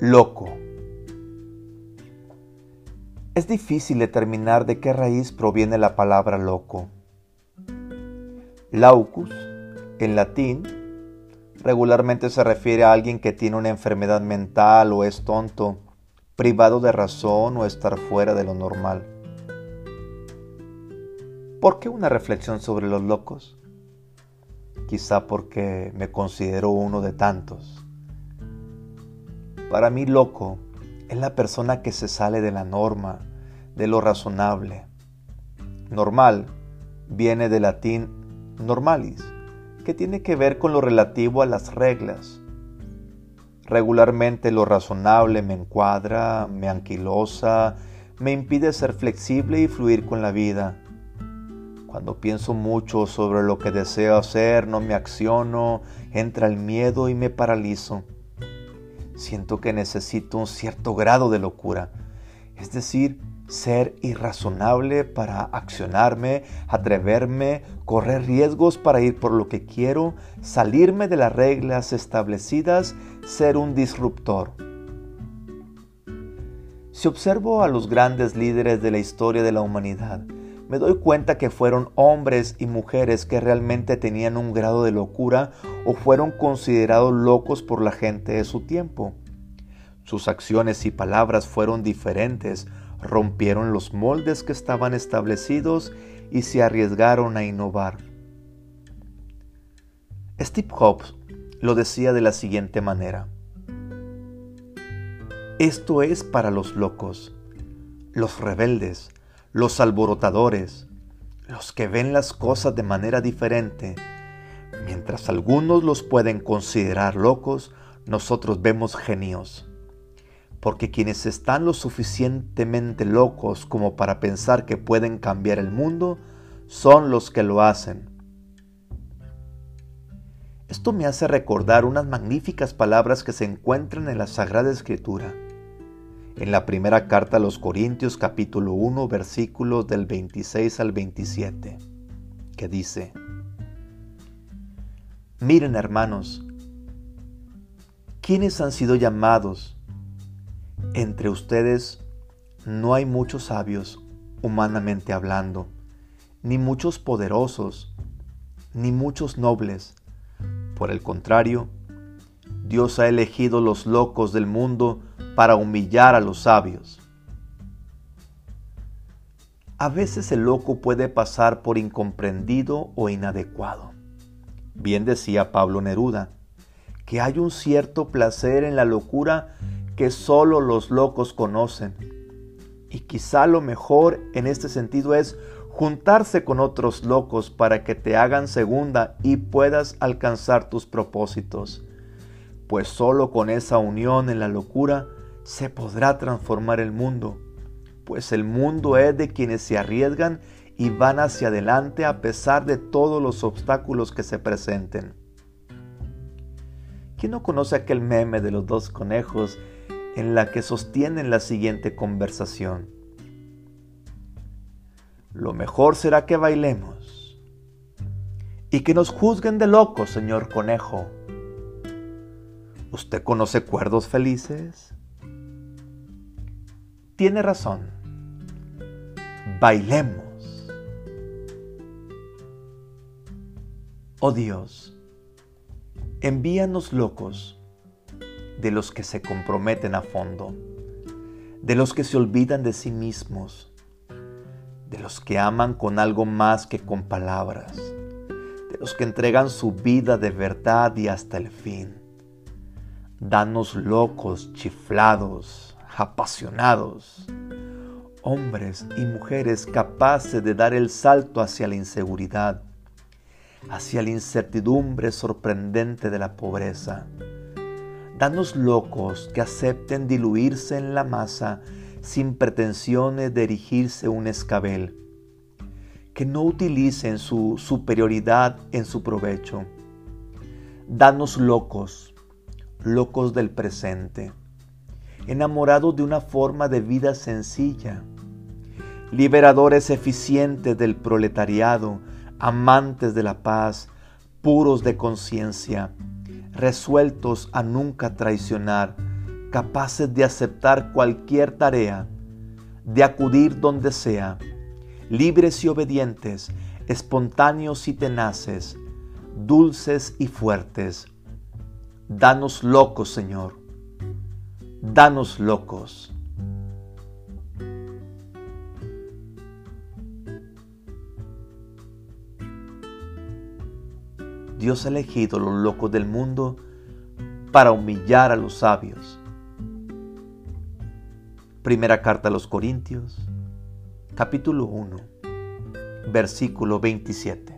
loco. Es difícil determinar de qué raíz proviene la palabra loco. Laucus, en latín, regularmente se refiere a alguien que tiene una enfermedad mental o es tonto, privado de razón o estar fuera de lo normal. ¿Por qué una reflexión sobre los locos? Quizá porque me considero uno de tantos. Para mí loco es la persona que se sale de la norma, de lo razonable. Normal viene del latín normalis, que tiene que ver con lo relativo a las reglas. Regularmente lo razonable me encuadra, me anquilosa, me impide ser flexible y fluir con la vida. Cuando pienso mucho sobre lo que deseo hacer, no me acciono, entra el miedo y me paralizo siento que necesito un cierto grado de locura, es decir, ser irrazonable para accionarme, atreverme, correr riesgos para ir por lo que quiero, salirme de las reglas establecidas, ser un disruptor. Si observo a los grandes líderes de la historia de la humanidad, me doy cuenta que fueron hombres y mujeres que realmente tenían un grado de locura o fueron considerados locos por la gente de su tiempo. Sus acciones y palabras fueron diferentes, rompieron los moldes que estaban establecidos y se arriesgaron a innovar. Steve Jobs lo decía de la siguiente manera. Esto es para los locos, los rebeldes, los alborotadores, los que ven las cosas de manera diferente. Mientras algunos los pueden considerar locos, nosotros vemos genios. Porque quienes están lo suficientemente locos como para pensar que pueden cambiar el mundo, son los que lo hacen. Esto me hace recordar unas magníficas palabras que se encuentran en la Sagrada Escritura en la primera carta a los Corintios capítulo 1 versículos del 26 al 27, que dice, Miren hermanos, ¿quiénes han sido llamados? Entre ustedes no hay muchos sabios, humanamente hablando, ni muchos poderosos, ni muchos nobles. Por el contrario, Dios ha elegido los locos del mundo para humillar a los sabios. A veces el loco puede pasar por incomprendido o inadecuado. Bien decía Pablo Neruda, que hay un cierto placer en la locura que solo los locos conocen. Y quizá lo mejor en este sentido es juntarse con otros locos para que te hagan segunda y puedas alcanzar tus propósitos. Pues solo con esa unión en la locura se podrá transformar el mundo, pues el mundo es de quienes se arriesgan y van hacia adelante a pesar de todos los obstáculos que se presenten. ¿Quién no conoce aquel meme de los dos conejos en la que sostienen la siguiente conversación? Lo mejor será que bailemos y que nos juzguen de locos, señor conejo. ¿Usted conoce cuerdos felices? Tiene razón. Bailemos. Oh Dios, envíanos locos de los que se comprometen a fondo, de los que se olvidan de sí mismos, de los que aman con algo más que con palabras, de los que entregan su vida de verdad y hasta el fin. Danos locos, chiflados, apasionados, hombres y mujeres capaces de dar el salto hacia la inseguridad, hacia la incertidumbre sorprendente de la pobreza. Danos locos que acepten diluirse en la masa sin pretensiones de erigirse un escabel, que no utilicen su superioridad en su provecho. Danos locos, locos del presente enamorados de una forma de vida sencilla, liberadores eficientes del proletariado, amantes de la paz, puros de conciencia, resueltos a nunca traicionar, capaces de aceptar cualquier tarea. de acudir donde sea, libres y obedientes, espontáneos y tenaces, dulces y fuertes. Danos locos, Señor. Danos locos. Dios ha elegido los locos del mundo para humillar a los sabios. Primera carta a los Corintios, capítulo 1, versículo 27.